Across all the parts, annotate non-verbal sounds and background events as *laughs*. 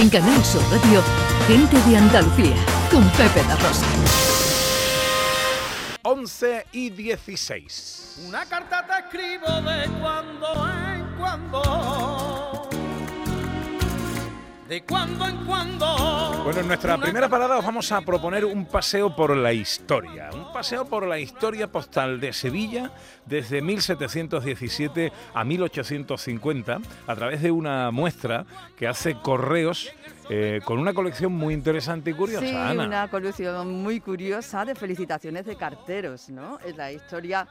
En Canal Sur Radio, Gente de Andalucía, con Pepe da Rosa. 11 y 16. Una carta te escribo de cuando en cuando. De cuando en cuando. Bueno, en nuestra primera parada os vamos a proponer un paseo por la historia. Un paseo por la historia postal de Sevilla desde 1717 a 1850 a través de una muestra que hace correos eh, con una colección muy interesante y curiosa, Sí, Ana. una colección muy curiosa de felicitaciones de carteros, ¿no? Es la historia,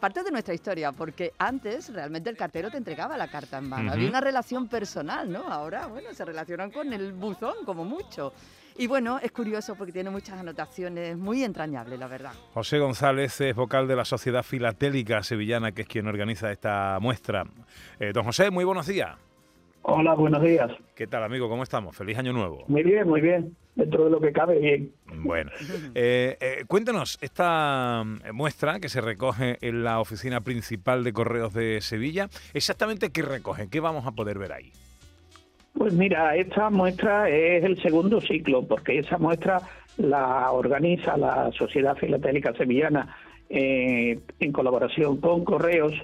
parte de nuestra historia, porque antes realmente el cartero te entregaba la carta en mano. Había una relación personal, ¿no? Ahora, bueno, se relacionan con el buzón como mucho. Y bueno, es curioso porque tiene muchas anotaciones muy entrañables, la verdad. José González es vocal de la Sociedad Filatélica Sevillana, que es quien organiza esta muestra. Eh, don José, muy buenos días. Hola, buenos días. ¿Qué tal, amigo? ¿Cómo estamos? Feliz año nuevo. Muy bien, muy bien. Dentro de lo que cabe, bien. Bueno, eh, eh, cuéntanos, esta mm, muestra que se recoge en la oficina principal de Correos de Sevilla, exactamente qué recoge, qué vamos a poder ver ahí. Pues mira, esta muestra es el segundo ciclo, porque esa muestra la organiza la Sociedad Filatélica Sevillana eh, en colaboración con Correos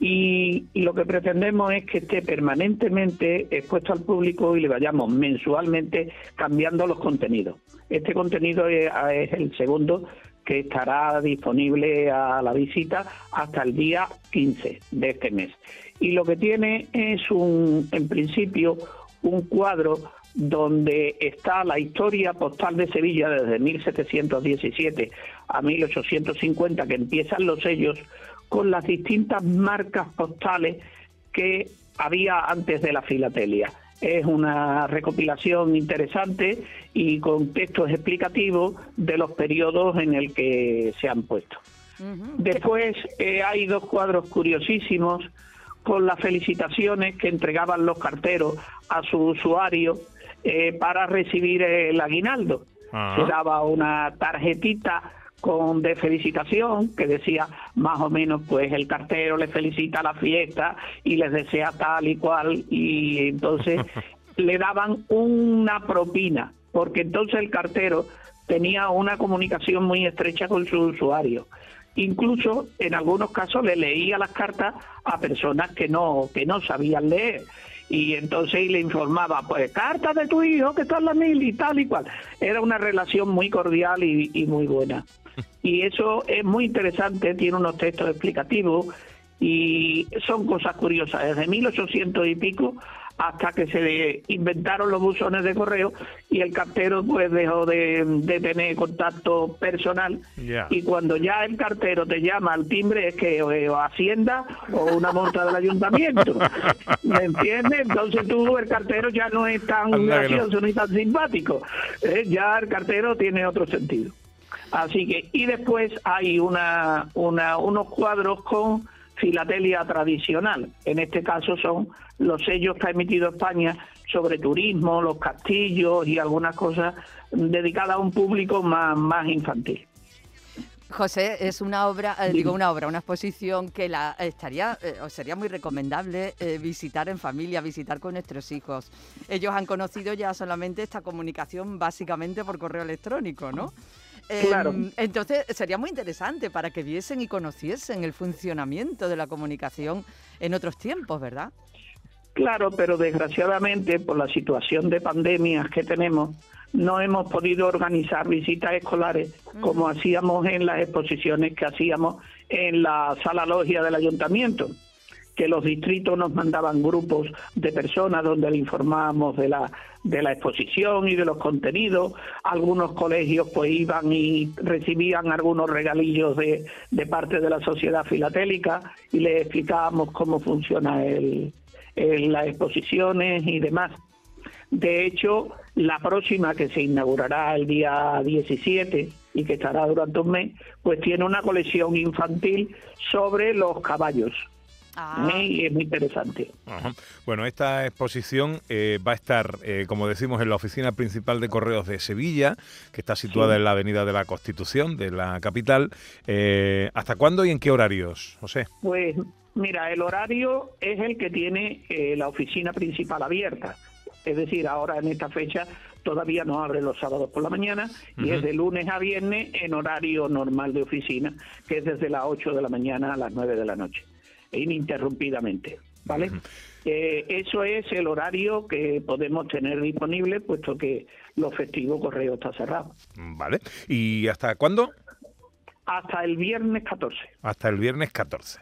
y, lo que pretendemos es que esté permanentemente expuesto al público y le vayamos mensualmente cambiando los contenidos. Este contenido es, es el segundo que estará disponible a la visita hasta el día 15 de este mes. Y lo que tiene es un, en principio, un cuadro donde está la historia postal de Sevilla desde 1717 a 1850, que empiezan los sellos con las distintas marcas postales que había antes de la filatelia. Es una recopilación interesante y con textos explicativos de los periodos en el que se han puesto. Después eh, hay dos cuadros curiosísimos con las felicitaciones que entregaban los carteros a su usuario eh, para recibir el aguinaldo. Ah. Se daba una tarjetita con de felicitación que decía más o menos pues el cartero le felicita la fiesta y les desea tal y cual y entonces *laughs* le daban una propina porque entonces el cartero tenía una comunicación muy estrecha con su usuario incluso en algunos casos le leía las cartas a personas que no que no sabían leer y entonces le informaba pues carta de tu hijo que está en la mil y tal y cual. Era una relación muy cordial y, y muy buena. *laughs* Y eso es muy interesante tiene unos textos explicativos y son cosas curiosas desde 1800 y pico hasta que se inventaron los buzones de correo y el cartero pues dejó de, de tener contacto personal y cuando ya el cartero te llama al timbre es que o, o Hacienda o una monta del ayuntamiento *laughs* ¿me entiendes? entonces tú el cartero ya no es tan Anda no. gracioso ni tan simpático ¿eh? ya el cartero tiene otro sentido Así que, y después hay una, una, unos cuadros con filatelia tradicional. En este caso son los sellos que ha emitido España sobre turismo, los castillos y algunas cosas dedicadas a un público más, más infantil. José, es una obra, eh, digo una obra, una exposición que la estaría, eh, o sería muy recomendable eh, visitar en familia, visitar con nuestros hijos. Ellos han conocido ya solamente esta comunicación básicamente por correo electrónico, ¿no? Eh, Claro. entonces sería muy interesante para que viesen y conociesen el funcionamiento de la comunicación en otros tiempos, ¿verdad? Claro, pero desgraciadamente por la situación de pandemias que tenemos, no hemos podido organizar visitas escolares como hacíamos en las exposiciones que hacíamos en la sala logia del ayuntamiento que los distritos nos mandaban grupos de personas donde le informábamos de la de la exposición y de los contenidos. Algunos colegios pues iban y recibían algunos regalillos de, de parte de la sociedad filatélica y les explicábamos cómo funciona el, las exposiciones y demás. De hecho, la próxima que se inaugurará el día 17 y que estará durante un mes, pues tiene una colección infantil sobre los caballos. Ah. Y es muy interesante. Ajá. Bueno, esta exposición eh, va a estar, eh, como decimos, en la oficina principal de Correos de Sevilla, que está situada Sí. en la Avenida de la Constitución, de la capital. Eh, ¿Hasta cuándo y en qué horarios, José? Pues mira, el horario es el que tiene eh, la oficina principal abierta. Es decir, ahora en esta fecha todavía no abre los sábados por la mañana y es de lunes a viernes en horario normal de oficina, que es desde las 8 de la mañana a las 9 de la noche, ininterrumpidamente. ¿Vale? Eh, eso es el horario que podemos tener disponible, puesto que los festivos correo está cerrado. Vale. ¿Y hasta cuándo? Hasta el viernes 14. Hasta el viernes 14.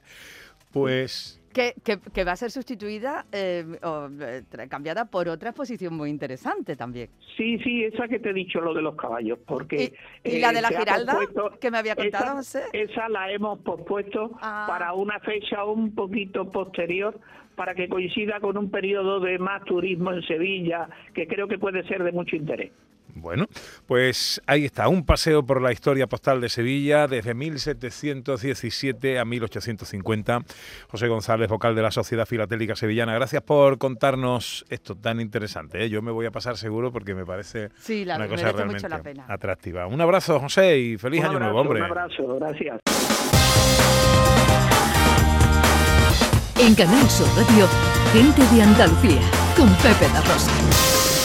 Pues que, que, va a ser sustituida eh, o eh, cambiada por otra exposición muy interesante también. Sí, sí, esa que te he dicho, lo de los caballos, porque... ¿Y, la de la Giralda que me había contado, José? Esa la hemos pospuesto Ah. para una fecha un poquito posterior, para que coincida con un periodo de más turismo en Sevilla, que creo que puede ser de mucho interés. Bueno, pues ahí está, un paseo por la historia postal de Sevilla desde 1717 a 1850. José González, vocal de la Sociedad Filatélica Sevillana, gracias por contarnos esto tan interesante. ¿eh? Yo me voy a pasar seguro porque me parece sí, la, una cosa realmente mucho la pena. atractiva. Un abrazo, José, y feliz Un año abrazo, nuevo, hombre. Un abrazo, gracias. En Canal Sur Radio, gente de Andalucía, con Pepe da Rosa.